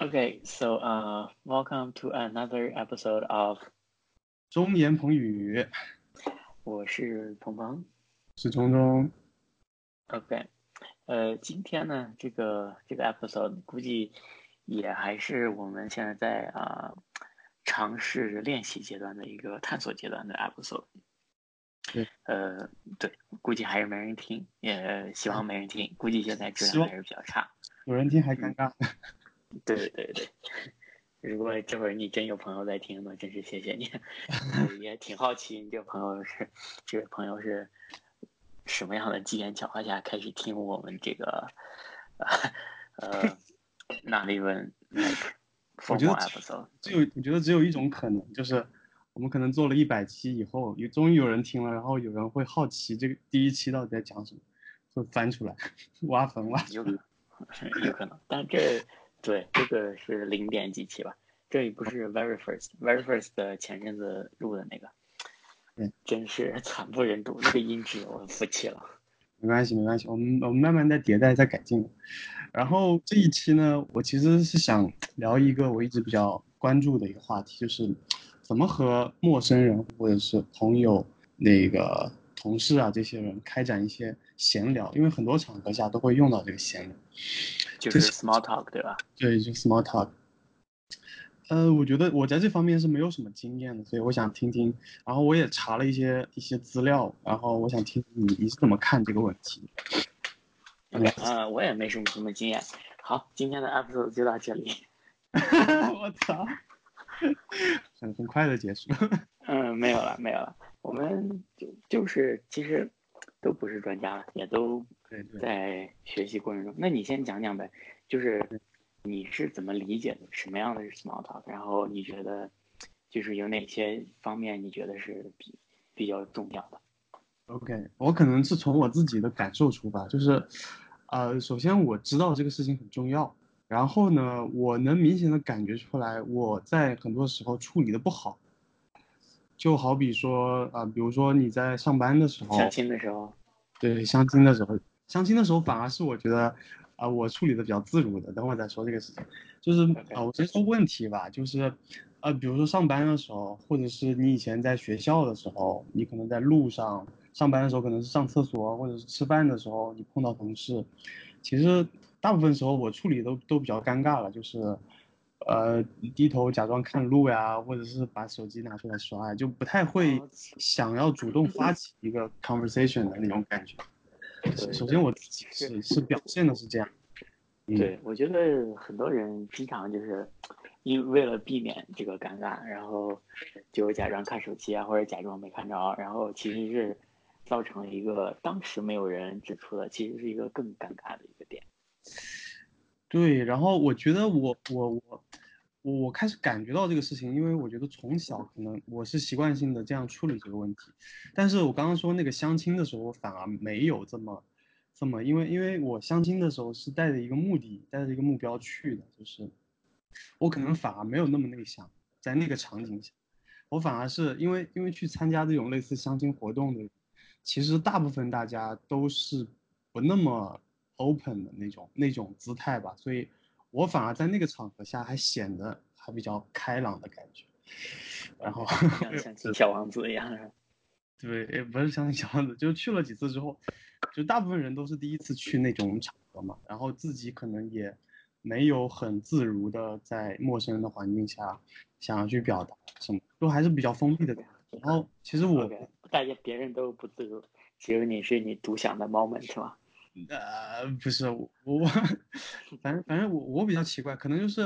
Okay, so uh, welcome to another episode of 中言彭宇，我是鹏鹏。是中中。OK，呃，今天呢，这个这个 episode 估计也还是我们现在在啊、尝试练习阶段的一个探索阶段的 episode。对，呃，对，估计还是没人听，也希望没人听，估计现在质量还是比较差。有人听还尴尬。对对对，如果这会儿你真有朋友在听呢，真是谢谢你。呃 也挺好奇你这个朋友是这位朋友是什么样的机缘巧合下开始听我们这个呃呃 not even like 我觉得。只有我觉得只有一种可能，就是我们可能做了一百期以后，有终于有人听了，然后有人会好奇这个第一期到底在讲什么，会翻出来 挖坟挖有有可能，但这对这个是零点几期吧，这也不是 very first，very first 的前阵子录的那个，嗯，真是 惨不忍睹，那个音质我服气了。没关系，没关系，我们我们慢慢在迭代，在改进。然后这一期呢，我其实是想聊一个我一直比较关注的一个话题，就是怎么和陌生人或者是朋友、那个同事啊这些人开展一些闲聊，因为很多场合下都会用到这个闲聊。就是 small talk 对吧？对，就 small talk。呃，我觉得我在这方面是没有什么经验的，所以我想听听。然后我也查了一些一些资料，然后我想听你你是怎么看这个问题？嗯呃，我也没什么什么经验。好，今天的 episode 就到这里。我操，很很快的结束。嗯，没有了，没有了。我们就就是其实都不是专家了，也都对对，在学习过程中。那你先讲讲呗，就是你是怎么理解的，什么样的是 small talk？然后你觉得就是有哪些方面你觉得是比比较重要的？OK，我可能是从我自己的感受出发，就是，呃，首先我知道这个事情很重要，然后呢，我能明显的感觉出来我在很多时候处理的不好，就好比说啊、比如说你在上班的时候，相亲的时候，对，相亲的时候，相亲的时候反而是我觉得，啊、我处理的比较自如的。等会儿再说这个事情，就是啊、我先说问题吧，就是，呃，比如说上班的时候，或者是你以前在学校的时候，你可能在路上上班的时候，可能是上厕所或者是吃饭的时候，你碰到同事，其实大部分时候我处理都都比较尴尬了，就是，呃，低头假装看路呀，或者是把手机拿出来刷呀，就不太会哦想要主动发起一个 conversation 的那种感觉。对首先我自己是是表现的是这样，嗯，对，我觉得很多人经常就是因为了避免这个尴尬，然后就假装看手机啊，或者假装没看着，然后其实是造成了一个当时没有人指出的，其实是一个更尴尬的一个点。对，然后我觉得我我我我我开始感觉到这个事情，因为我觉得从小可能我是习惯性的这样处理这个问题，但是我刚刚说那个相亲的时候，我反而没有这么这么，因为因为我相亲的时候是带着一个目的，带着一个目标去的，就是我可能反而没有那么内向，在那个场景下，我反而是因为因为去参加这种类似相亲活动的，其实大部分大家都是不那么 open 的那种那种姿态吧，所以我反而在那个场合下还显得还比较开朗的感觉，然后 像 像小王子一样，对，也不是像小王子，就去了几次之后，就大部分人都是第一次去那种场合嘛，然后自己可能也没有很自如的在陌生人的环境下想要去表达什么，都还是比较封闭的感觉。然后其实我 OK，大家别人都不自如，只有你是你独享的 moment 嘛。呃，不是我我，反正反正我我比较奇怪，可能就是，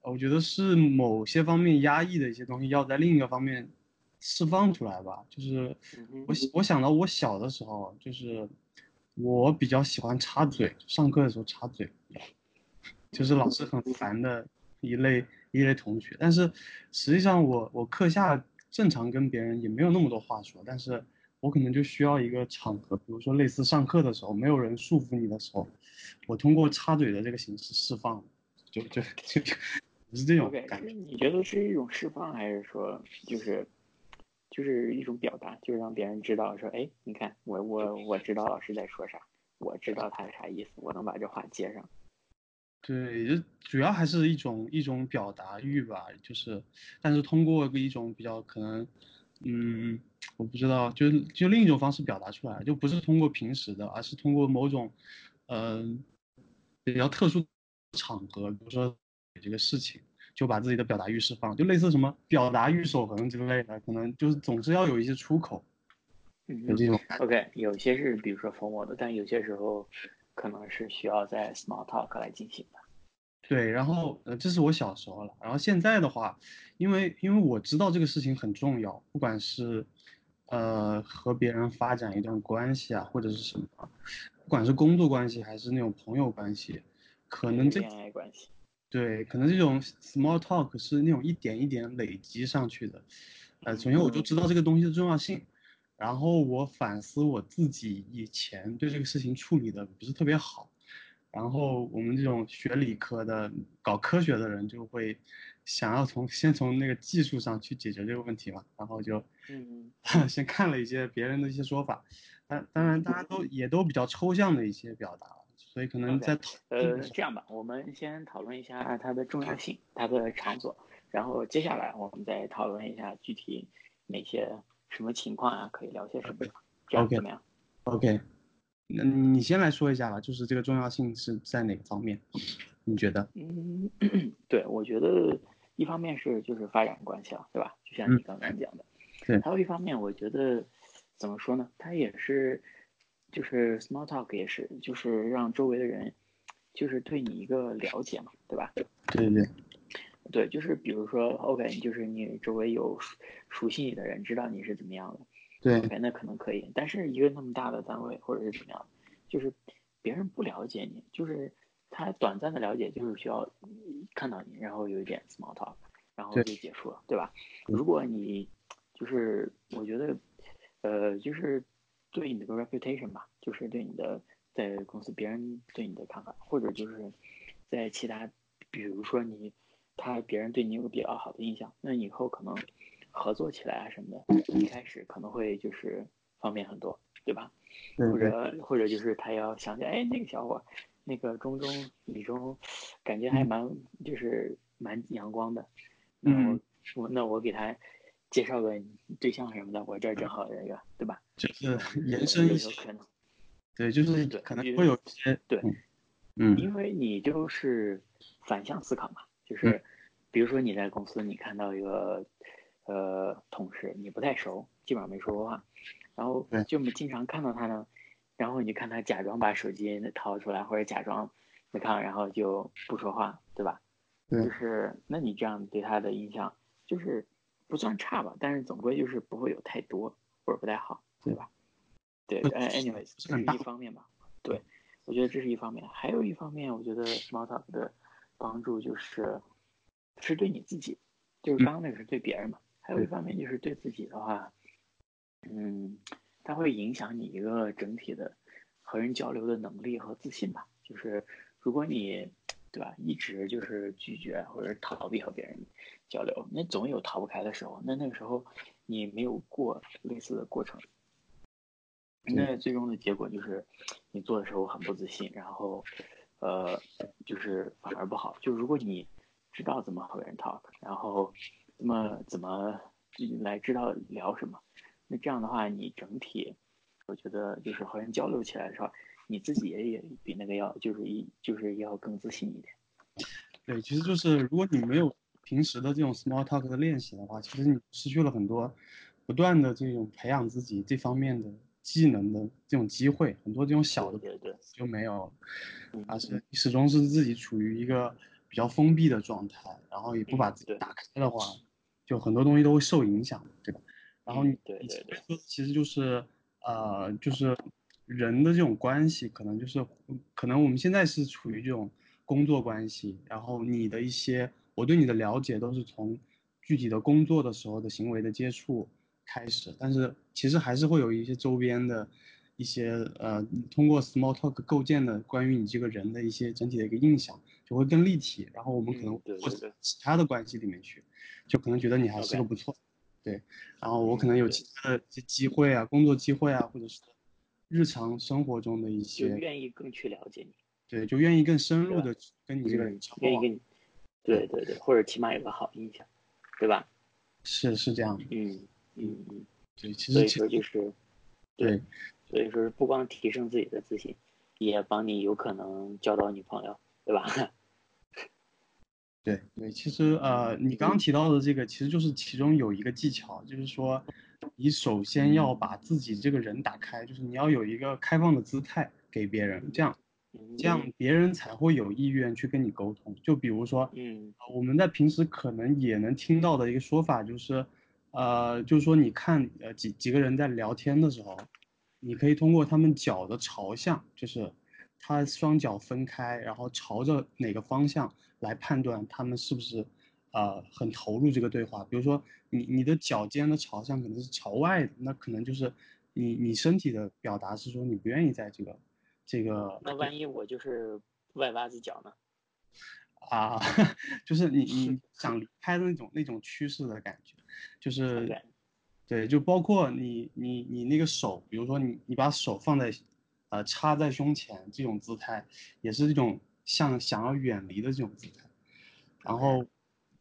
呃我觉得是某些方面压抑的一些东西要在另一个方面释放出来吧。就是我想我想到我小的时候，就是我比较喜欢插嘴，上课的时候插嘴，就是老师很烦的一类一类同学。但是实际上我我课下正常跟别人也没有那么多话说，但是我可能就需要一个场合，比如说类似上课的时候，没有人束缚你的时候，我通过插嘴的这个形式释放，就就就就是这种感觉。你觉得是一种释放，还是说就是就是一种表达，就是让别人知道说，哎，你看我我我知道老师在说啥，我知道他是啥意思，我能把这话接上。对，就主要还是一种一种表达欲吧，就是，但是通过一种比较可能，嗯，我不知道，就就另一种方式表达出来，就不是通过平时的，而是通过某种，嗯，比较特殊场合，比如说这个事情，就把自己的表达欲释放，就类似什么表达欲守恒之类的，可能就是总是要有一些出口，有这种。OK，有些是比如说疯魔的，但有些时候。可能是需要在 small talk 来进行的，对，然后呃，这是我小时候了，然后现在的话，因为因为我知道这个事情很重要，不管是呃和别人发展一段关系啊，或者是什么，不管是工作关系还是那种朋友关系，可能这恋爱关系，对，可能这种 small talk 是那种一点一点累积上去的，呃，首先我就知道这个东西的重要性。然后我反思我自己以前对这个事情处理的不是特别好，然后我们这种学理科的、搞科学的人就会想要从先从那个技术上去解决这个问题嘛，然后就嗯 先看了一些别人的一些说法，当当然大家都也都比较抽象的一些表达，所以可能在呃这样吧，我们先讨论一下它的重要性、它的场所，然后接下来我们再讨论一下具体哪些。什么情况啊？可以聊些什么？这样怎么样？OK，那你先来说一下吧，就是这个重要性是在哪个方面？你觉得？嗯，对，我觉得一方面是就是发展关系了，对吧？就像你刚刚讲的，对。还有一方面，我觉得怎么说呢？它也是，就是 small talk 也是，就是让周围的人，就是对你一个了解嘛，对吧？对对。对，对就是比如说，OK，就是你周围有熟熟悉你的人，知道你是怎么样的，对，OK，那可能可以。但是一个那么大的单位或者是怎么样，就是别人不了解你，就是他短暂的了解，就是需要看到你，然后有一点 small talk，然后就结束了，对吧？如果你就是我觉得，呃，就是对你的 reputation 吧，就是对你的在公司别人对你的看法，或者就是在其他，比如说你。他别人对你有个比较好的印象，那以后可能合作起来啊什么的，一开始可能会就是方便很多，对吧？或者或者就是他要想起哎那个小伙，那个中中李中，感觉还蛮就是蛮阳光的，那我我那我给他介绍个对象什么的，我这儿正好有一个，对吧？就是延伸一些可能，对，就是可能会有一些对，嗯，因为你就是反向思考嘛。就是，比如说你在公司，你看到一个，呃，同事你不太熟，基本上没说过话，然后就经常看到他呢，然后你看他假装把手机掏出来，或者假装没看，然后就不说话，对吧？就是，那你这样对他的印象就是不算差吧，但是总归就是不会有太多或者不太好，对吧？对，anyways，这是一方面吧。对，我觉得这是一方面，还有一方面，我觉得 small talk 的。帮助就是，是对你自己，就是刚刚那个是对别人嘛。还有一方面就是对自己的话，嗯，它会影响你一个整体的和人交流的能力和自信吧。就是如果你，对吧，一直就是拒绝或者逃避和别人交流，那总有逃不开的时候。那那个时候你没有过类似的过程，那最终的结果就是你做的时候很不自信，然后。呃，就是反而不好。就如果你知道怎么和人 talk，然后那么怎么来知道聊什么，那这样的话，你整体我觉得就是和人交流起来的时候，你自己也也比那个要就是一就是要更自信一点。对，其实就是如果你没有平时的这种 small talk 的练习的话，其实你失去了很多不断的这种培养自己这方面的。技能的这种机会很多，这种小的对对就没有，而是始终是自己处于一个比较封闭的状态，然后也不把自己打开的话，就很多东西都会受影响，对吧？然后你对对对，其实就是呃，就是人的这种关系，可能就是可能我们现在是处于这种工作关系，然后你的一些我对你的了解都是从具体的工作的时候的行为的接触。开始，但是其实还是会有一些周边的一些呃，通过 small talk 构建的关于你这个人的一些整体的一个印象，就会更立体。然后我们可能或者其他的关系里面去，就可能觉得你还是个不错，对。然后我可能有其他的一些机会啊，工作机会啊，或者是日常生活中的一些，就愿意更去了解你。对，就愿意更深入的跟你这个人嗯交往。愿意跟你，对对对，或者起码有个好印象，对吧？是是这样的，嗯嗯嗯，对，其所以实其实说就是，对所以说不光提升自己的自信，也帮你有可能交到女朋友，对吧？对。对，其实呃，你刚刚提到的这个，其实就是其中有一个技巧，就是说，你首先要把自己这个人打开，就是你要有一个开放的姿态给别人，这样嗯这样别人才会有意愿去跟你沟通。就比如说，嗯。呃我们在平时可能也能听到的一个说法就是，呃，就是说你看呃几几个人在聊天的时候，你可以通过他们脚的朝向，就是他双脚分开，然后朝着哪个方向来判断他们是不是呃很投入这个对话。比如说你你的脚尖的朝向可能是朝外的，那可能就是你你身体的表达是说你不愿意在这个这个那万一我就是外八字脚呢？啊，就是你你想离开的那种那种趋势的感觉，就是对对，就包括你你你那个手，比如说你你把手放在呃插在胸前这种姿态，也是这种像想要远离的这种姿态。然后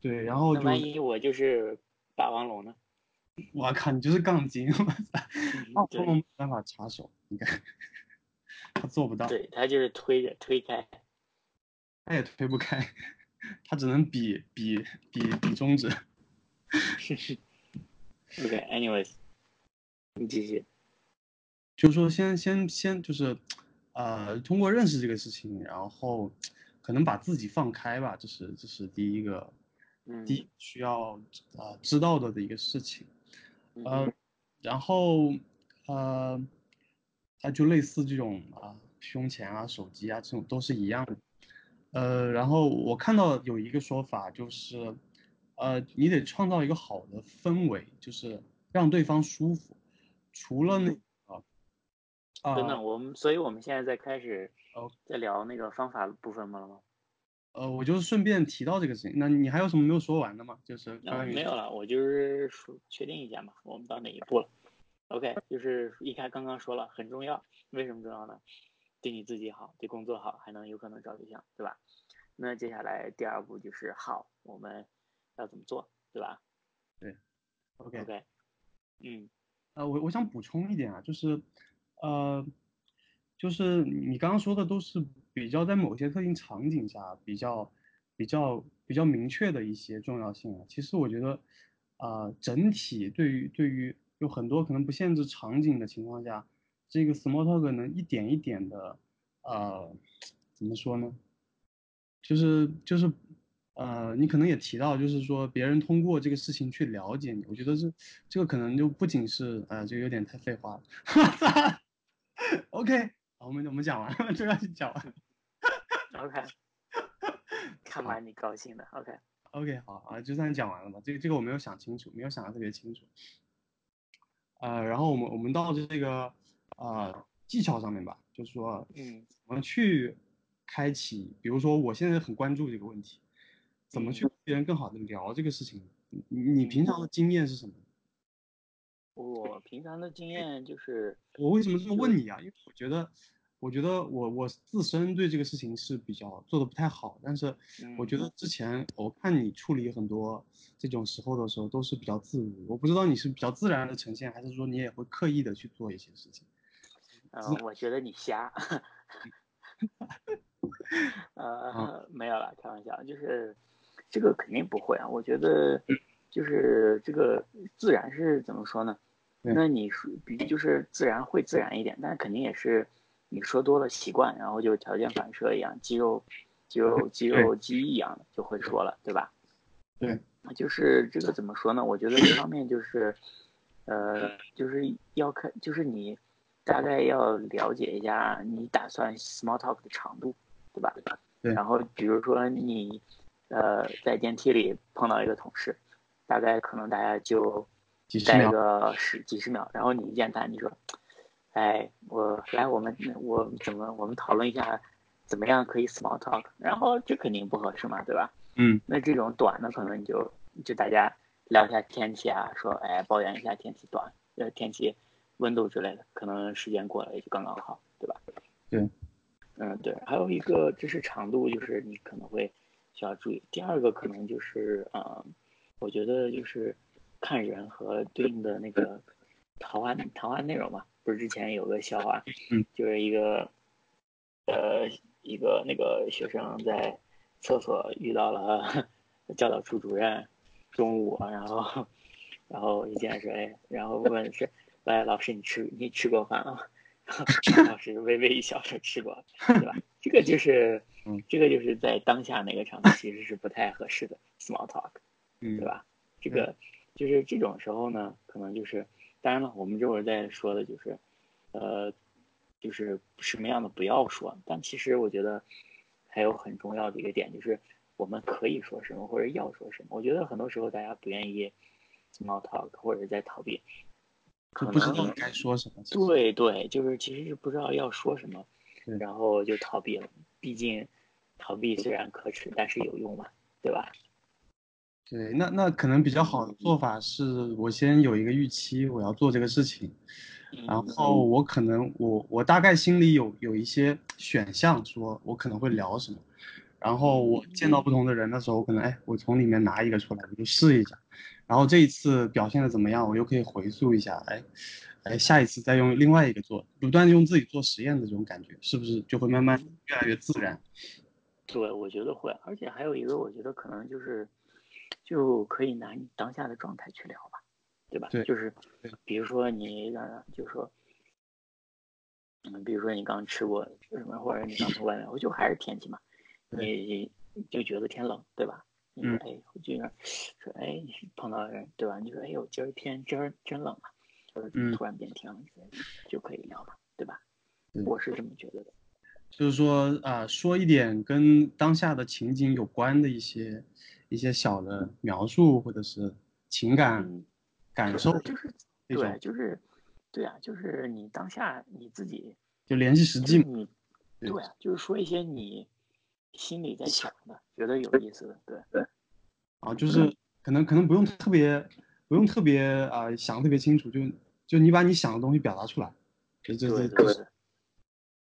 对，然后就万一我就是霸王龙呢？我靠，你就是杠精，我操！嗯暴龙没办法插手，你看他做不到，对他就是推着推开，他也推不开，他只能比比比比中指。OK，anyways，、你继续。就是说先先先就是，呃，通过认识这个事情，然后可能把自己放开吧，这是这是第一个，嗯。第一需要呃知道的的一个事情，呃嗯，然后呃，它就类似这种啊、胸前啊、手机啊这种都是一样的，呃，然后我看到有一个说法就是，呃，你得创造一个好的氛围，就是让对方舒服，除了那。等等，我们，所以我们现在在开始哦在聊那个方法部分了吗？呃，我就是顺便提到这个事情。那你还有什么没有说完的吗？就是啊，关于没有了，我就是说确定一下嘛，我们到哪一步了？OK，就是一开刚刚说了很重要，为什么重要呢？对你自己好，对工作好，还能有可能找对象，对吧？那接下来第二步就是好，我们要怎么做，对吧对 OK，？OK，嗯呃，我我想补充一点啊，就是呃，就是你刚刚说的都是比较在某些特定场景下比较比较比较明确的一些重要性啊。其实我觉得，啊，整体对于对于有很多可能不限制场景的情况下，这个 small talk 能一点一点的，呃，怎么说呢？就是就是，呃，你可能也提到，就是说别人通过这个事情去了解你，我觉得这这个可能就不仅是呃，这个有点太废话了。OK，好，我们我们讲完了，这个讲完了。，OK，看把你高兴的，OK，OK，好啊，就算讲完了吧。这个这个我没有想清楚，没有想的特别清楚。呃，然后我们我们到这个呃技巧上面吧，就是说嗯怎么去开启，比如说我现在很关注这个问题，怎么去嗯跟别人更好的聊这个事情？你你平常的经验是什么？我平常的经验就是，我为什么这么问你啊？因为我觉得，我觉得我我自身对这个事情是比较做的不太好，但是我嗯觉得之前我看你处理很多这种时候的时候都是比较自如，我不知道你是比较自然的呈现，还是说你也会刻意的去做一些事情。呃，我觉得你瞎，呃，没有了，开玩笑，就是这个肯定不会啊。我觉得就是这个自然是怎么说呢？对那你说比就是自然会自然一点，但是肯定也是你说多了习惯，然后就条件反射一样，肌肉肌肉肌肉记忆一样的就会说了，对吧？对，就是这个怎么说呢？我觉得一方面就是，呃，就是要看，就是你大概要了解一下你打算 small talk 的长度，对吧？对然后比如说你，呃，在电梯里碰到一个同事，大概可能大家就待几十秒，个十几十秒，然后你一见他，你说，哎，我来，我们我怎么我们讨论一下，怎么样可以 small talk？然后这肯定不合适嘛，对吧？嗯，那这种短的，可能你就就大家聊一下天气啊，说哎抱怨一下天气短，呃天气温度之类的，可能时间过了也就刚刚好，对吧？对。嗯，对，还有一个知识长度，就是你可能会需要注意。第二个可能就是呃，我觉得就是看人和对应的那个谈话谈话内容嘛。不是之前有个笑话，嗯，就是一个呃一个那个学生在厕所遇到了教导处主任，中午，然后然后一见说，哎，然后问是，喂老师你吃你吃过饭了吗？老师微微一笑说吃过，对吧？这个就是，这个就是在当下那个场合其实是不太合适的 small talk，对吧？这个就是这种时候呢，可能就是，当然了，我们这会儿在说的就是，呃，就是什么样的不要说，但其实我觉得还有很重要的一个点就是，我们可以说什么或者要说什么。我觉得很多时候大家不愿意 small talk 或者在逃避。可不知道该说什么。对对，就是其实是不知道要说什么，然后就逃避了。毕竟逃避虽然可耻，但是有用嘛，对吧？对，那那可能比较好的做法是我先有一个预期，我要做这个事情，然后我可能我我大概心里有有一些选项，说我可能会聊什么，然后我见到不同的人的时候，可能哎，我从里面拿一个出来，我就试一下。然后这一次表现的怎么样，我又可以回溯一下，哎，哎，下一次再用另外一个做，不断用自己做实验的这种感觉，是不是就会慢慢越来越自然？对，我觉得会，而且还有一个，我觉得可能就是，就可以拿你当下的状态去聊吧，对吧？对，就是，比如说你让让，就说，嗯，比如说你刚吃过什么，或者你刚从外面，我就还是天气嘛，你就觉得天冷，对吧？你说，哎，我就说说，哎，碰到人，对吧？你说，哎呦，今儿天真儿真冷啊，或者突然变天了，就可以聊嘛，对吧？我是这么觉得的。就是说啊，说一点跟当下的情景有关的一些一些小的描述，或者是情感感受，就是对，就是对啊，就是你当下你自己就联系实际，你对啊，就是说一些你。心里在想的，觉得有意思的，对对，啊，就是可能可能不用特别不用特别啊想特别清楚，就就你把你想的东西表达出来，就就就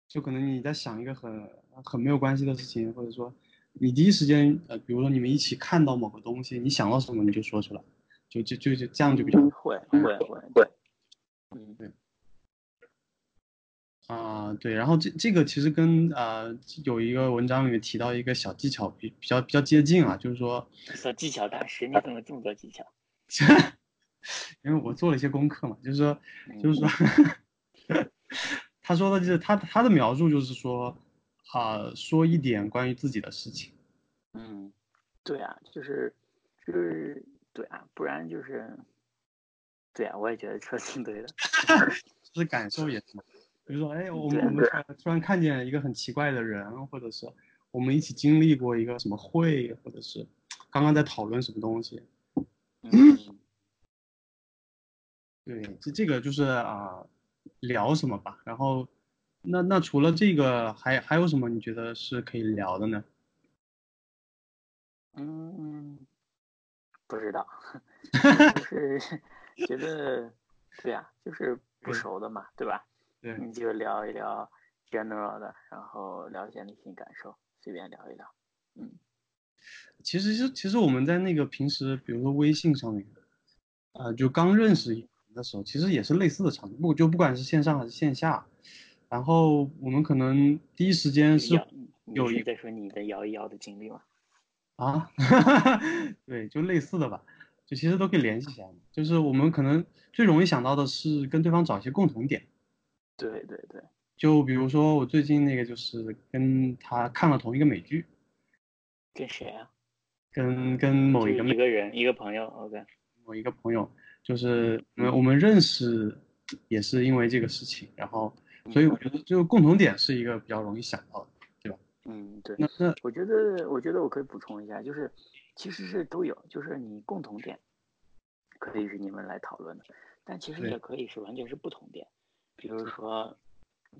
就可能你在想一个很很没有关系的事情，或者说你第一时间呃，比如说你们一起看到某个东西，你想到什么你就说出来，就就就就这样就比较会会会会，嗯对。啊，对，然后这这个其实跟呃有一个文章里面提到一个小技巧比比较比较接近啊，就是说小技巧大师，你怎么这么多技巧？因为我做了一些功课嘛，就是说就是说，他说的就是他他的描述就是说啊说一点关于自己的事情。嗯，对啊，就是就是对啊，不然就是对啊，我也觉得说挺对的，就是感受也是。比如说，哎，我们我们突然看见一个很奇怪的人，或者是我们一起经历过一个什么会，或者是刚刚在讨论什么东西。嗯 对，这这个就是啊，聊什么吧。然后，那那除了这个，还还有什么你觉得是可以聊的呢？嗯，不知道，就是觉得，对呀，就是不熟的嘛，对吧？对你就聊一聊 general 的，然后聊一些内心感受，随便聊一聊。嗯，其实是其实我们在那个平时，比如说微信上面，呃，就刚认识的时候，其实也是类似的场景，不就不管是线上还是线下，然后我们可能第一时间是有一在说你的摇一摇的经历吗？啊，对，就类似的吧，就其实都可以联系起来。就是我们可能最容易想到的是跟对方找一些共同点。对对对，就比如说我最近那个，就是跟他看了同一个美剧。跟谁啊？跟跟某一个一个人，一个朋友。OK。某一个朋友，就是我们我们认识也是因为这个事情，然后所以我觉得就共同点是一个比较容易想到的，对吧？嗯，对。那那我觉得我觉得我可以补充一下，就是其实是都有，就是你共同点可以是你们来讨论的，但其实也可以是完全是不同点。比如说，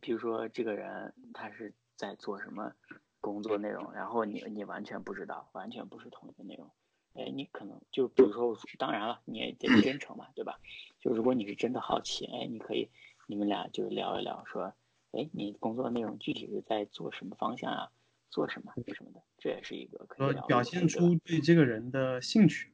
比如说这个人他是在做什么工作内容，然后你你完全不知道，完全不是同一个内容，哎，你可能就比如说，当然了，你也得真诚嘛，对吧？就如果你是真的好奇，哎，你可以你们俩就聊一聊，说，哎，你工作内容具体是在做什么方向啊？做什么什么的，这也是一个可以聊的表现出对这个人的兴趣，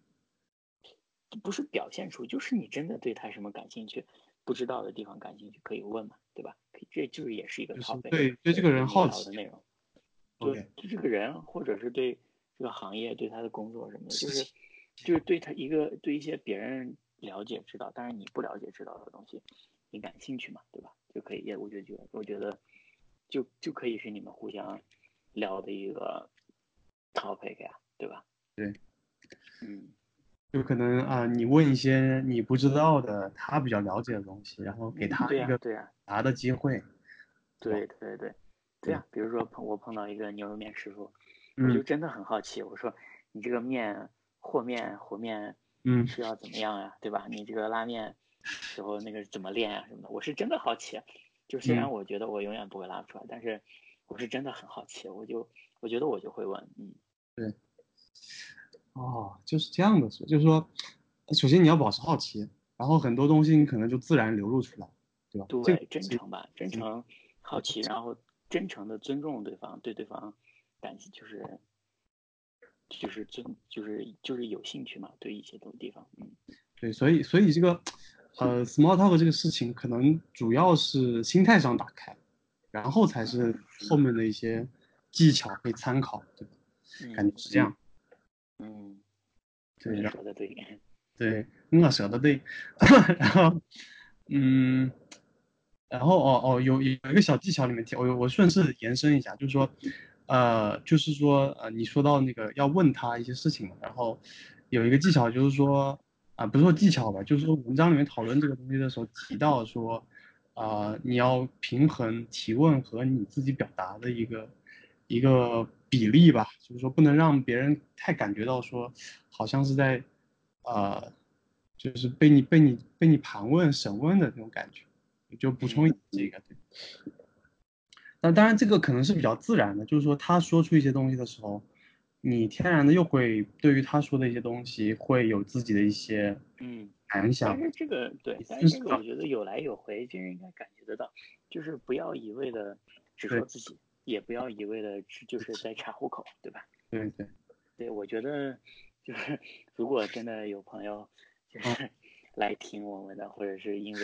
不是表现出，就是你真的对他什么感兴趣，不知道的地方感兴趣可以问嘛，对吧？这就是也是一个对对这个人好奇的内容，对这个人或者是对这个行业对他的工作什么的，就是就是对他一个对一些别人了解知道，但是你不了解知道的东西，你感兴趣嘛，对吧？就可以也我觉得我觉得就就可以是你们互相。聊的一个 topic 呀，对吧？对，嗯，就可能啊，你问一些你不知道的，他比较了解的东西，然后给他一个对呀答的机会。对对对，对呀。比如说碰我碰到一个牛肉面师傅，我就真的很好奇，我说你这个面和面和面，嗯，是要怎么样呀？对吧？你这个拉面时候那个怎么练啊什么的？我是真的好奇。就虽然我觉得我永远不会拉出来，但是。我是真的很好奇，我就我觉得我就会问，嗯，对，哦，就是这样的，就是说，首先你要保持好奇，然后很多东西你可能就自然流露出来，对吧？对，真诚吧，真诚，好奇，然后真诚的尊重对方，对对方感兴就是就是尊就是就是有兴趣嘛，对一些东地方，嗯，对，所以所以这个呃，small talk 这个事情可能主要是心态上打开。然后才是后面的一些技巧可以参考，对吧？感觉是这样。嗯，对，说的对。对，我说的对。然后，嗯，然后哦哦，有有一个小技巧里面提，我我顺势延伸一下，就是说，呃，就是说，呃，你说到那个要问他一些事情嘛，然后有一个技巧就是说，啊，不是说技巧吧，就是说文章里面讨论这个东西的时候提到说。啊，你要平衡提问和你自己表达的一个一个比例吧，就是说不能让别人太感觉到说好像是在呃，就是被你被你被你盘问审问的那种感觉。就补充这个，对。那当然这个可能是比较自然的，就是说他说出一些东西的时候，你天然的又会对于他说的一些东西会有自己的一些嗯感想。但是这个对，但是这个我觉得有来有回，其实应该感觉得到，就是不要一味的只说自己，也不要一味的就是在查户口，对吧？对对，对我觉得就是 如果真的有朋友就是来听我们的，或者是因为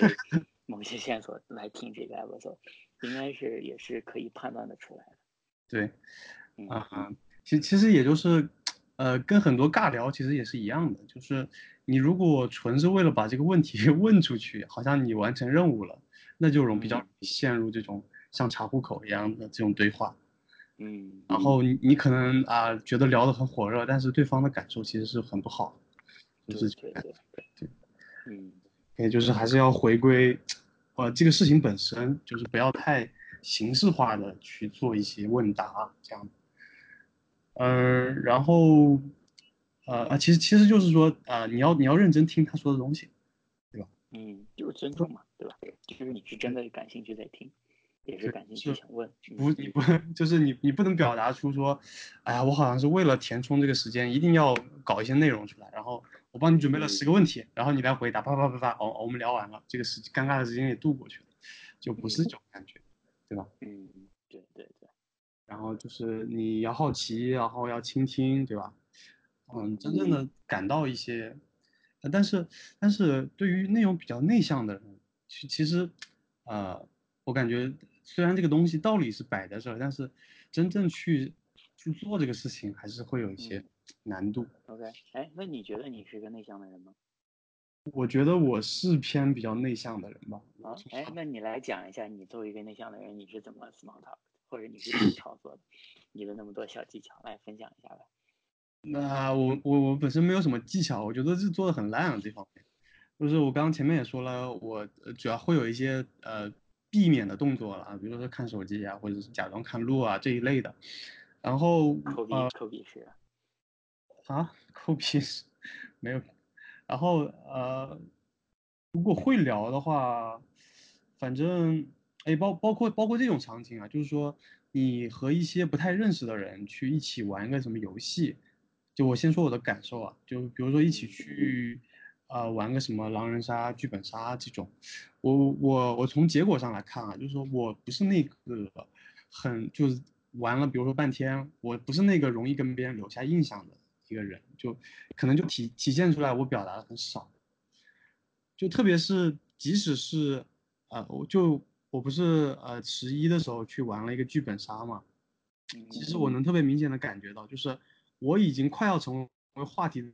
某些线索来听这个 episode，应该是也是可以判断的出来的。对，啊，其其实也就是。呃，跟很多尬聊其实也是一样的，就是你如果纯是为了把这个问题 问出去，好像你完成任务了，那就容比较陷入这种像查户口一样的这种对话。嗯，然后你你可能啊觉得聊得很火热，但是对方的感受其实是很不好，就是对对对，嗯，也就是还是要回归，呃，这个事情本身就是不要太形式化的去做一些问答这样。嗯，然后，呃啊，其实其实就是说，啊，你要你要认真听他说的东西，对吧？嗯，就是尊重嘛，对吧？就是你是真的感兴趣在听，也是感兴趣想问。不，你不 就是你你不能表达出说，哎呀，我好像是为了填充这个时间，一定要搞一些内容出来，然后我帮你准备了十个问题，然后你来回答，啪啪啪啪，哦，我们聊完了，这个时尴尬的时间也度过去了，就不是这种感觉，对吧？嗯，对对对。然后就是你要好奇，然后要倾听，对吧？嗯，真正的感到一些，但是但是对于那种比较内向的人，其其实，呃，我感觉虽然这个东西道理是摆在这儿，但是真正去去做这个事情，还是会有一些难度。OK，哎，那你觉得你是个内向的人吗？我觉得我是偏比较内向的人吧。啊，哎，那你来讲一下，你作为一个内向的人，你是怎么 small talk？或者你是怎么操作的？你的那么多小技巧，来分享一下呗。那我我我本身没有什么技巧，我觉得是做的很烂啊这方面。就是我刚刚前面也说了，我主要会有一些呃避免的动作了啊，比如说看手机啊，或者是假装看路啊这一类的。然后抠鼻抠鼻是啊，抠鼻是没有。然后呃，如果会聊的话，反正。哎，包包括包括这种场景啊，就是说你和一些不太认识的人去一起玩一个什么游戏，就我先说我的感受啊，就比如说一起去呃玩个什么狼人杀、剧本杀这种，我我我从结果上来看啊，就是说我不是那个很就是玩了，比如说半天，我不是那个容易跟别人留下印象的一个人，就可能就体体现出来我表达的很少，就特别是即使是呃我就我不是呃十一的时候去玩了一个剧本杀嘛，其实我能特别明显的感觉到，就是我已经快要成为话题。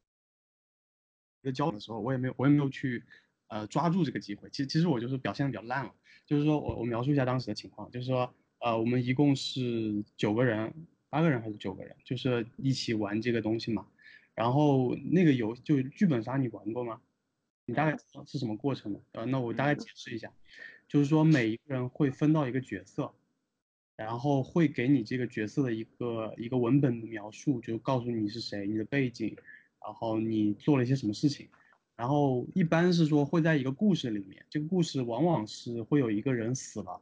的焦点的时候，我也没有，我也没有去，呃，抓住这个机会。其实，其实我就是表现的比较烂了。就是说我，我描述一下当时的情况，就是说，呃，我们一共是九个人，八个人还是九个人，就是一起玩这个东西嘛。然后那个游就剧本杀，你玩过吗？你大概是什么过程吗？呃，那我大概解释一下，就是说每一个人会分到一个角色，然后会给你这个角色的一个一个文本描述，就告诉你是谁，你的背景。然后你做了一些什么事情，然后一般是说会在一个故事里面，这个故事往往是会有一个人死了，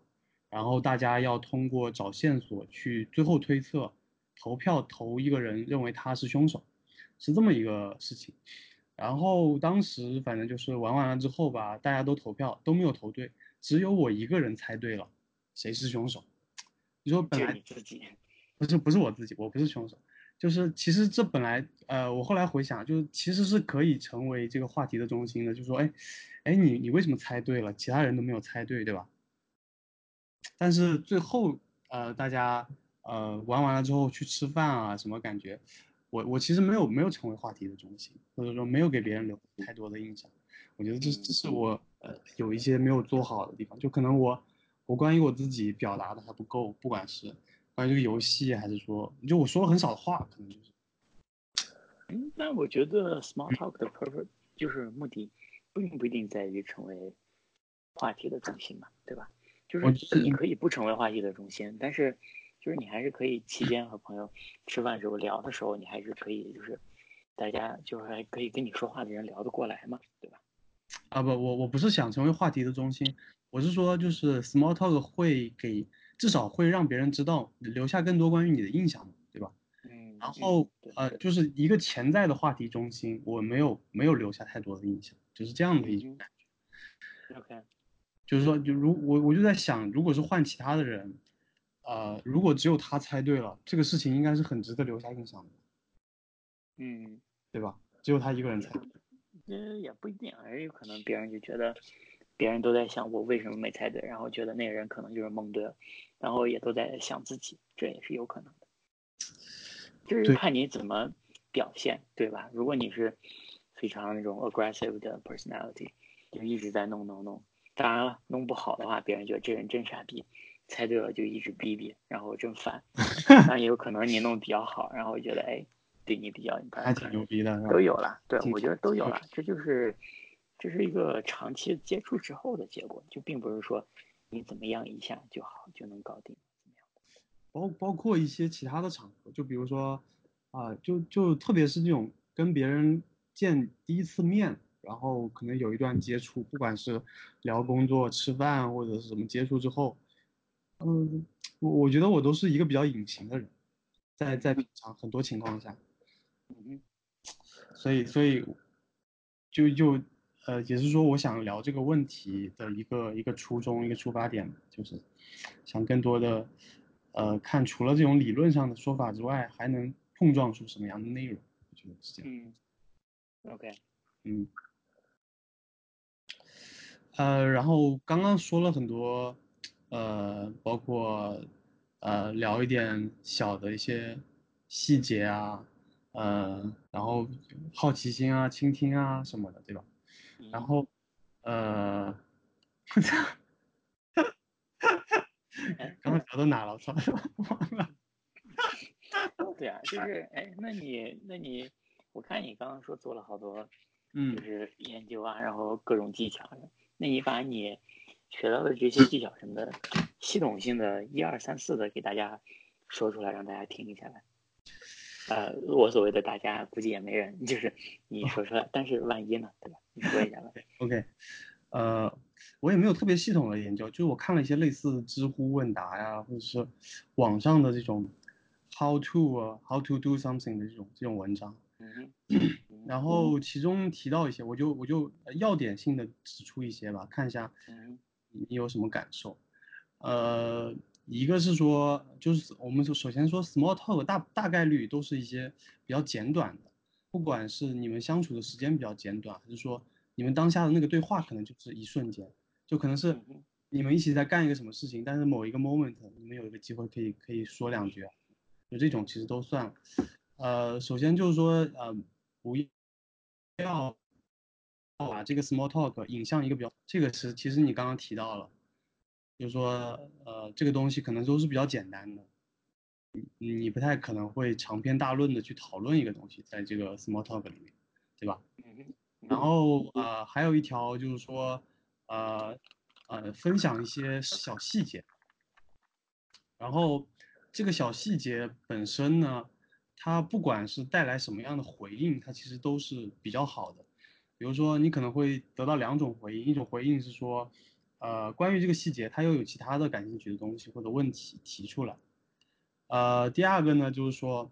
然后大家要通过找线索去最后推测，投票投一个人认为他是凶手，是这么一个事情。然后当时反正就是玩完了之后吧，大家都投票都没有投对，只有我一个人猜对了，谁是凶手？你说本来自己不是不是我自己，我不是凶手。就是其实这本来，呃，我后来回想，就是其实是可以成为这个话题的中心的，就是说，哎，哎，你你为什么猜对了，其他人都没有猜对，对吧？但是最后，呃，大家呃玩完了之后去吃饭啊，什么感觉？我我其实没有没有成为话题的中心，或者说没有给别人留太多的印象。我觉得这这是我呃有一些没有做好的地方，就可能我我关于我自己表达的还不够，不管是。关于这个游戏，还是说，就我说了很少的话，可能就是。嗯，那我觉得 small talk 的 purpose 就是目的，并不一定在于成为话题的中心嘛，对吧？就是你可以不成为话题的中心，但是就是你还是可以期间和朋友吃饭时候聊的时候，你还是可以就是大家就是还可以跟你说话的人聊得过来嘛，对吧？啊不，我我不是想成为话题的中心，我是说就是 small talk 会给。至少会让别人知道，留下更多关于你的印象，对吧？嗯。然后呃，就是一个潜在的话题中心，我没有没有留下太多的印象，就是这样的一种感觉。OK。就是说，就如我我就在想，如果是换其他的人，呃，如果只有他猜对了，这个事情应该是很值得留下印象的。嗯。对吧？只有他一个人猜。嗯，也不一定，也有可能别人就觉得。别人都在想我为什么没猜对，然后觉得那个人可能就是蒙对了，然后也都在想自己，这也是有可能的。就是看你怎么表现，对吧？如果你是非常那种 aggressive 的 personality，就一直在弄弄弄，当然了，弄不好的话，别人觉得这人真傻逼，猜对了就一直逼逼，然后真烦。当然也有可能你弄比较好，然后觉得哎，对你比较还挺牛逼的，都有了。对，我觉得都有了，这就是。这是一个长期接触之后的结果，就并不是说你怎么样一下就好就能搞定怎么样的。包包括一些其他的场合，就比如说啊，就就特别是这种跟别人见第一次面，然后可能有一段接触，不管是聊工作、吃饭或者是什么接触之后，嗯，我我觉得我都是一个比较隐形的人，在在平常很多情况下，嗯，所以所以就就。呃，也是说，我想聊这个问题的一个一个初衷，一个出发点，就是想更多的，呃，看除了这种理论上的说法之外，还能碰撞出什么样的内容，我觉得是这样。嗯，OK，嗯，呃，然后刚刚说了很多，呃，包括呃聊一点小的一些细节啊，呃，然后好奇心啊、倾听啊什么的，对吧？然后，呃，我操，刚刚聊到哪了？我操，忘了。对啊，就是哎，那你那你，我看你刚刚说做了好多，嗯，就是研究啊，然后各种技巧，那你把你学到的这些技巧什么的，系统性的一二三四的给大家说出来，让大家听一下来。呃，我所谓的大家估计也没人，就是你说出来，但是万一呢，对吧？你说一下吧。OK，呃，我也没有特别系统的研究，就是我看了一些类似知乎问答呀，或者是网上的这种 how to 啊，how to do something 的这种这种文章。嗯 然后其中提到一些，我就我就要点性的指出一些吧，看一下你有什么感受。呃，一个是说，就是我们首先说 small talk 大大概率都是一些比较简短的，不管是你们相处的时间比较简短，还是说你们当下的那个对话可能就是一瞬间，就可能是你们一起在干一个什么事情，但是某一个 moment 你们有一个机会可以可以说两句，就这种其实都算。呃，首先就是说，呃，不要把这个 small talk 引向一个比较，这个是其实你刚刚提到了。就是说，呃，这个东西可能都是比较简单的，你你不太可能会长篇大论的去讨论一个东西，在这个 small talk 里面，对吧？然后呃，还有一条就是说，呃呃，分享一些小细节。然后这个小细节本身呢，它不管是带来什么样的回应，它其实都是比较好的。比如说，你可能会得到两种回应，一种回应是说。呃，关于这个细节，他又有其他的感兴趣的东西或者问题提出来。呃，第二个呢，就是说，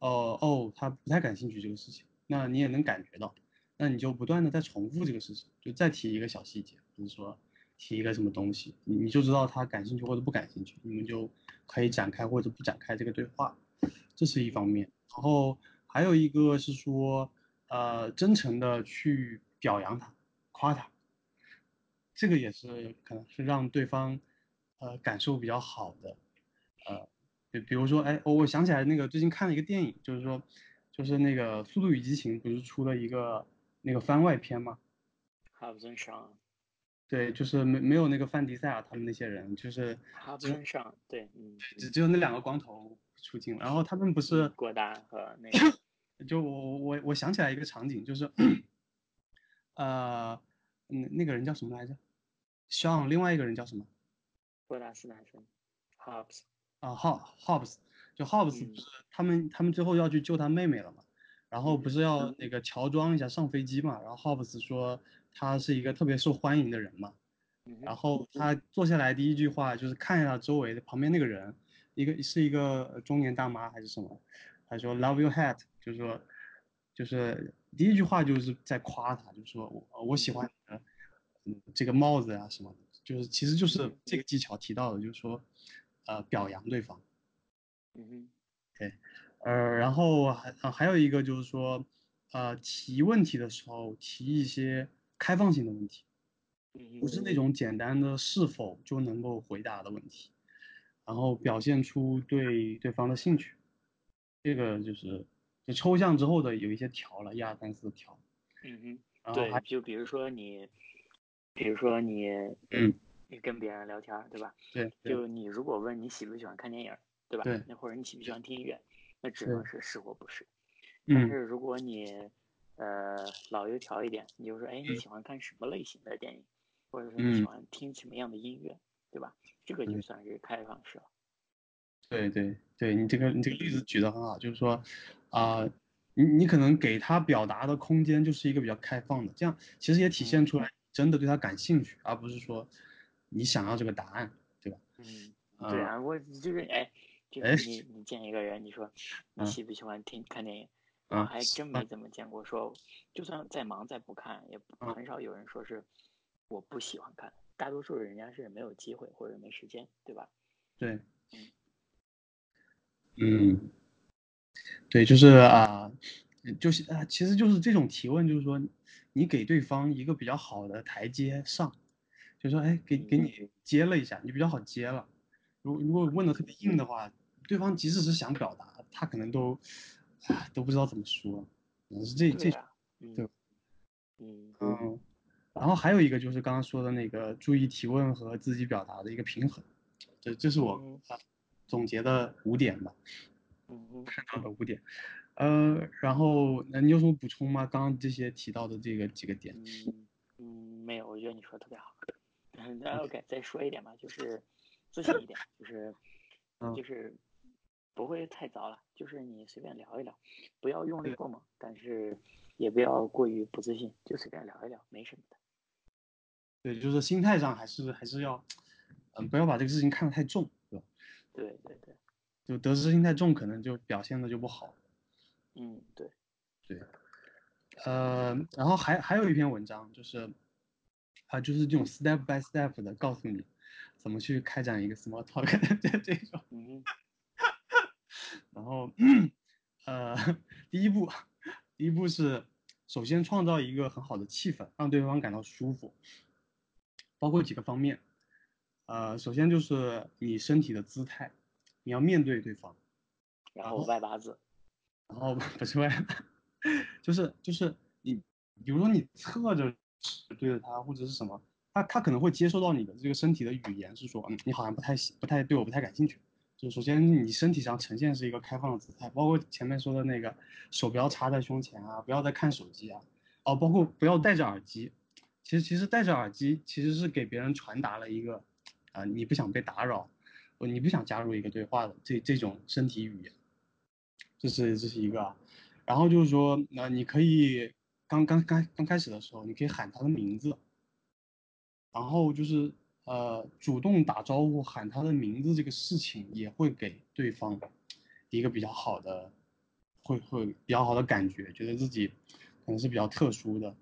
哦哦，他不太感兴趣这个事情，那你也能感觉到，那你就不断的在重复这个事情，就再提一个小细节，比如说提一个什么东西，你你就知道他感兴趣或者不感兴趣，你们就可以展开或者不展开这个对话，这是一方面。然后还有一个是说，呃，真诚的去表扬他，夸他。这个也是可能是让对方，呃，感受比较好的，呃，比比如说，哎，我我想起来那个最近看了一个电影，就是说，就是那个《速度与激情》不是出了一个那个番外篇吗？哈弗森上。对，就是没没有那个范迪塞尔他们那些人，就是哈弗森上，对，嗯，只只有那两个光头出镜，然后他们不是郭达和那个，就我我我想起来一个场景，就是，呃，那，那个人叫什么来着？像另外一个人叫什么？布达斯坦森，Hobbs 啊，Hobbs，就 Hobbs 不是他们他们最后要去救他妹妹了嘛？然后不是要那个乔装一下上飞机嘛？然后 Hobbs 说他是一个特别受欢迎的人嘛。然后他坐下来第一句话就是看一下周围的旁边那个人，一个是一个中年大妈还是什么？他说 Love your hat，就是说就是第一句话就是在夸他，就是说我我喜欢你的。这个帽子啊什么的，就是其实就是这个技巧提到的，就是说，呃，表扬对方。嗯哼，对，呃，然后还还有一个就是说，呃，提问题的时候提一些开放性的问题，不是那种简单的是否就能够回答的问题，然后表现出对对方的兴趣。这个就是就抽象之后的有一些条了，一二三四条。嗯哼，对，就比如说你。比如说你，嗯，你跟别人聊天，对吧？对。就你如果问你喜不喜欢看电影，对吧？对。那或者你喜不喜欢听音乐，那只能是是或不是。嗯。但是如果你，呃，老油条一点，你就说，哎，你喜欢看什么类型的电影，或者说你喜欢听什么样的音乐，对吧？这个就算是开放式了。对对对，你这个你这个例子举得很好，就是说，啊，你你可能给他表达的空间就是一个比较开放的，这样其实也体现出来。真的对他感兴趣，而不是说你想要这个答案，对吧？嗯，对啊，我就是哎，就是你你见一个人，你说你喜不喜欢听看电影？我还真没怎么见过说，就算再忙再不看，也很少有人说是我不喜欢看。大多数人家是没有机会或者没时间，对吧？对，嗯，对，就是啊，就是啊，其实就是这种提问，就是说。你给对方一个比较好的台阶上，就说哎，给给你接了一下，你比较好接了。如如果问的特别硬的话，对方即使是想表达，他可能都啊都不知道怎么说。可能是这这对，嗯嗯。然后还有一个就是刚刚说的那个注意提问和自己表达的一个平衡，这这是我总结的五点吧。嗯，看到的五点。呃，然后那你有什么补充吗？刚刚这些提到的这个几个点。嗯嗯，没有，我觉得你说的特别好。那 OK，再说一点吧，就是自信一点，就是 就是不会太糟了，就是你随便聊一聊，不要用力过猛，但是也不要过于不自信，就随便聊一聊，没什么的。对，就是心态上还是还是要，嗯，不要把这个事情看得太重，对吧？对对对，就得失心太重，可能就表现的就不好。嗯，对，对，呃，然后还还有一篇文章，就是啊，就是这种 step by step 的告诉你怎么去开展一个 small talk 这这种。嗯然后，呃，第一步，第一步是首先创造一个很好的气氛，让对方感到舒服，包括几个方面。呃，首先就是你身体的姿态，你要面对对方，然后外八字，然后不是外，就是就是你，比如说你侧着对着他或者是什么，他他可能会接收到你的这个身体的语言是说，嗯，你好像不太喜不太对我不太感兴趣。就首先你身体上呈现是一个开放的姿态，包括前面说的那个手不要插在胸前啊，不要再看手机啊，哦，包括不要戴着耳机。其实其实戴着耳机其实是给别人传达了一个。啊，你不想被打扰，你不想加入一个对话的这这种身体语言，这是这是一个。然后就是说，那你可以刚刚刚刚开始的时候，你可以喊他的名字，然后就是呃主动打招呼喊他的名字，这个事情也会给对方一个比较好的，会会比较好的感觉，觉得自己可能是比较特殊的，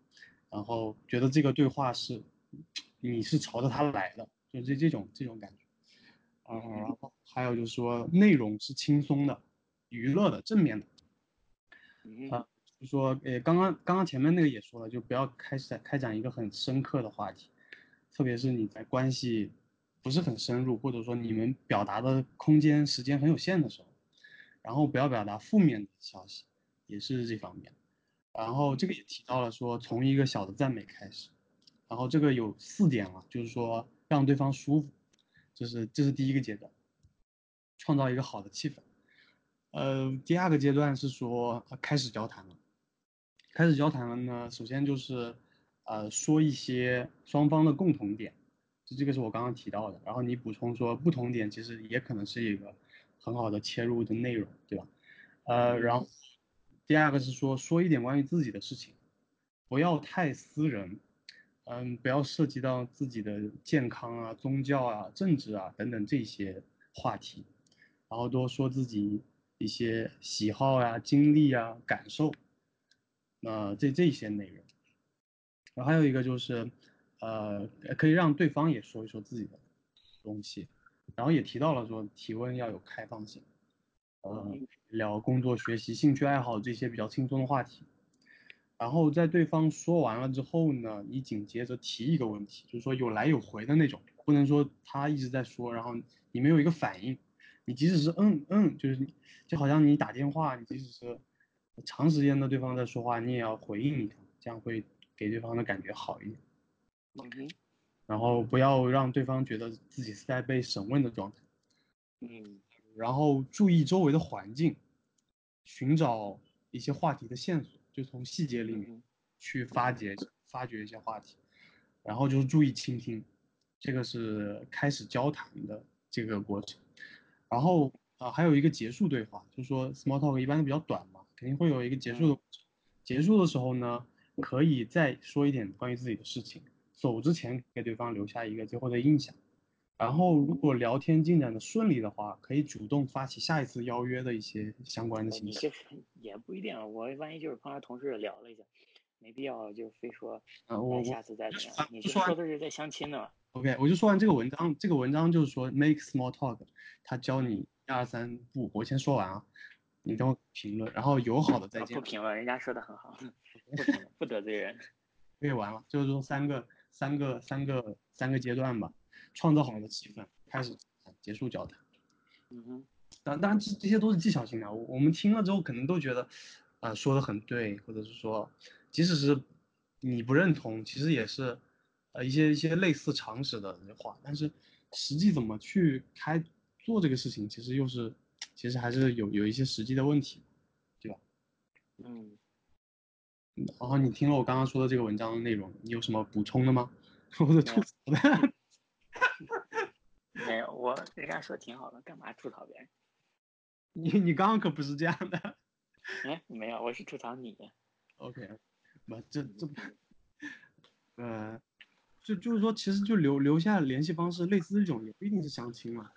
然后觉得这个对话是你是朝着他来的。就这这种这种感觉，啊，然后还有就是说内容是轻松的、娱乐的、正面的，啊，就说呃，刚刚刚刚前面那个也说了，就不要开始开展一个很深刻的话题，特别是你在关系不是很深入，或者说你们表达的空间时间很有限的时候，然后不要表达负面的消息，也是这方面，然后这个也提到了说从一个小的赞美开始，然后这个有四点了，就是说。让对方舒服，这是这是第一个阶段，创造一个好的气氛。呃，第二个阶段是说开始交谈了。开始交谈了呢，首先就是呃说一些双方的共同点，就这个是我刚刚提到的。然后你补充说不同点，其实也可能是一个很好的切入的内容，对吧？呃，然后第二个是说说一点关于自己的事情，不要太私人。嗯，不要涉及到自己的健康啊、宗教啊、政治啊等等这些话题，然后多说自己一些喜好呀、经历啊、感受，那这这些内容。然后还有一个就是，呃，可以让对方也说一说自己的东西，然后也提到了说提问要有开放性，嗯，聊工作、学习、兴趣爱好这些比较轻松的话题。然后在对方说完了之后呢，你紧接着提一个问题，就是说有来有回的那种，不能说他一直在说，然后你没有一个反应。你即使是嗯嗯，就是就好像你打电话，你即使是长时间的对方在说话，你也要回应一下，这样会给对方的感觉好一点。嗯然后不要让对方觉得自己是在被审问的状态。嗯。然后注意周围的环境，寻找一些话题的线索。就从细节里面去发掘发掘一些话题，然后就是注意倾听，这个是开始交谈的这个过程。然后啊，还有一个结束对话，就是说 small talk 一般都比较短嘛，肯定会有一个结束的。结束的时候呢，可以再说一点关于自己的事情，走之前给对方留下一个最后的印象。然后，如果聊天进展的顺利的话，可以主动发起下一次邀约的一些相关的信息。也不一定，我万一就是碰到同事聊了一下，没必要就非说，啊，我下次再怎么样。你说的是在相亲的嘛？OK，我就说完这个文章，这个文章就是说 make small talk，他教你一二三步，我先说完啊，你等我评论，然后友好的再见。不评论，人家说的很好，不评论，不得罪人。可以完了，就是说三个三个三个三个阶段吧。创造好的气氛，开始结束交谈。嗯哼，当当然这这些都是技巧性的，我我们听了之后可能都觉得，呃，说的很对，或者是说，即使是你不认同，其实也是，呃，一些一些类似常识的话。但是实际怎么去开做这个事情，其实又是，其实还是有有一些实际的问题，对吧？嗯。然后你听了我刚刚说的这个文章的内容，你有什么补充的吗？或者吐槽的？没有，我人家说挺好的，干嘛吐槽别人？你你刚刚可不是这样的。哎，没有，我是吐槽你。OK，不，这这，呃，就就是说，其实就留留下联系方式，类似这种也不一定是相亲嘛。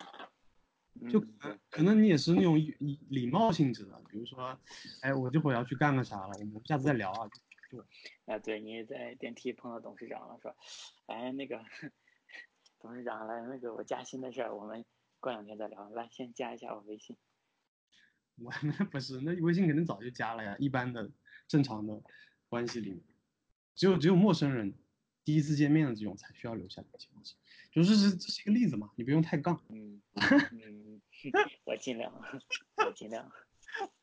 就可能你也是那种礼礼貌性质的，比如说，哎，我这会儿要去干个啥了，我们下次再聊啊。就。啊，对，你在电梯碰到董事长了，说，哎，那个 董事长来，那个我加薪的事儿，我们过两天再聊。来，先加一下我微信。我那不是，那微信肯定早就加了呀。一般的正常的关系里面，只有只有陌生人第一次见面的这种才需要留下联系方式。就是这这是一个例子嘛，你不用太杠。嗯嗯，我尽量，我尽量。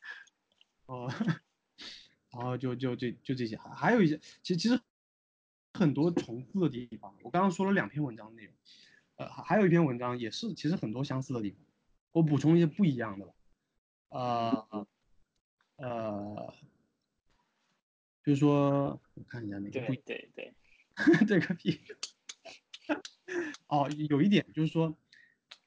哦，然后就就就就这些，还还有一些，其实其实很多重复的地方。我刚刚说了两篇文章内容，呃，还有一篇文章也是，其实很多相似的地方。我补充一些不一样的吧。呃呃，就是说，我看一下那个。对对对，对个屁！哦，有一点就是说，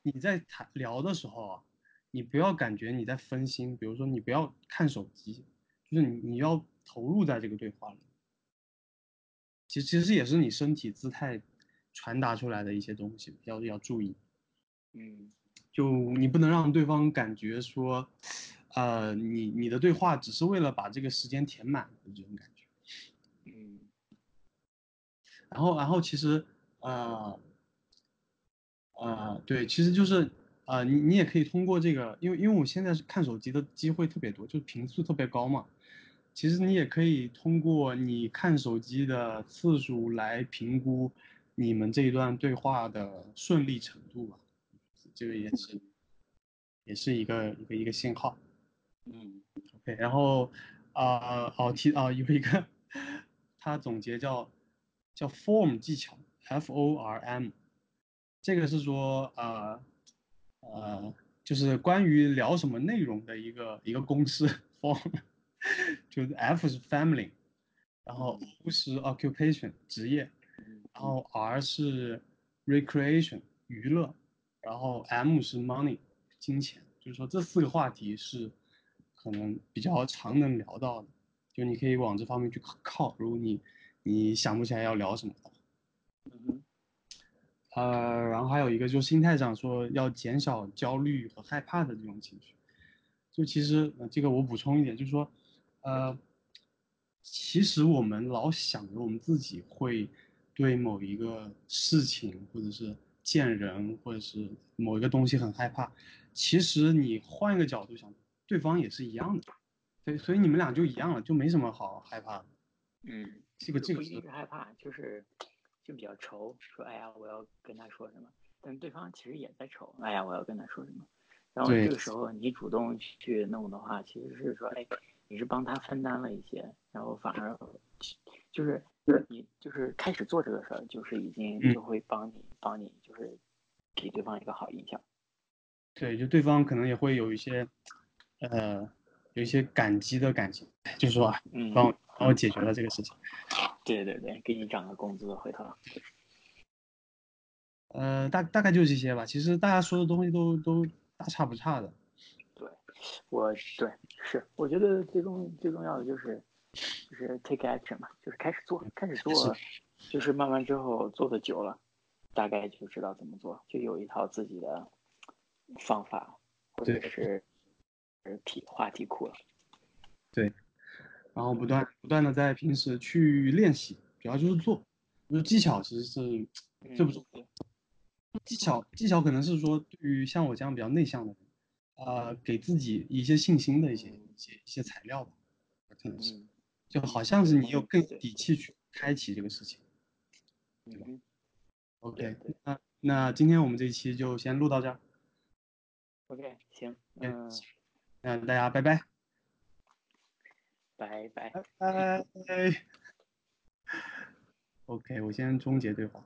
你在谈聊的时候啊，你不要感觉你在分心，比如说你不要看手机，就是你你要投入在这个对话里。其实其实也是你身体姿态传达出来的一些东西，要要注意。嗯。就你不能让对方感觉说，呃，你你的对话只是为了把这个时间填满的这种感觉。然后，然后其实，呃，呃，对，其实就是，呃，你你也可以通过这个，因为因为我现在是看手机的机会特别多，就是频次特别高嘛。其实你也可以通过你看手机的次数来评估你们这一段对话的顺利程度吧。这个也是，也是一个一个一个信号，嗯，OK，然后啊哦提啊有一个，他总结叫叫 form 技巧，F O R M，这个是说呃呃就是关于聊什么内容的一个一个公式 form，就是 F 是 family，然后 O 是 occupation 职业，然后 R 是 recreation 娱乐。然后 M 是 money，金钱，就是说这四个话题是可能比较常能聊到的，就你可以往这方面去靠。如果你你想不起来要聊什么的，嗯呃，然后还有一个就是心态上说要减少焦虑和害怕的这种情绪。就其实这个我补充一点，就是说，呃，其实我们老想着我们自己会对某一个事情或者是。见人或者是某一个东西很害怕，其实你换一个角度想，对方也是一样的，所以所以你们俩就一样了，就没什么好害怕的。嗯，这个这个不一定是害怕，就是就比较愁，说哎呀我要跟他说什么，但对方其实也在愁，哎呀我要跟他说什么，然后这个时候你主动去弄的话，其实是说哎你是帮他分担了一些，然后反而就是。你就是开始做这个事儿，就是已经就会帮你帮你，就是给对方一个好印象。对，就对方可能也会有一些，呃，有一些感激的感情，就是说，嗯，帮我帮我解决了这个事情。对对对，给你涨个工资回头。呃，大大概就这些吧。其实大家说的东西都都大差不差的。对，我对是，我觉得最重最重要的就是。就是 take action 嘛，就是开始做，开始做，就是慢慢之后做的久了，大概就知道怎么做，就有一套自己的方法，或者是题话题库了。对，然后不断不断的在平时去练习，主要就是做，就是技巧其实是最不重要技巧，技巧可能是说对于像我这样比较内向的人，呃，给自己一些信心的一些一些一些材料吧，可能是。就好像是你有更底气去开启这个事情，对吧？OK，那那今天我们这一期就先录到这儿。OK，行，嗯，那大家拜拜，拜拜，拜拜拜。OK，我先终结对话。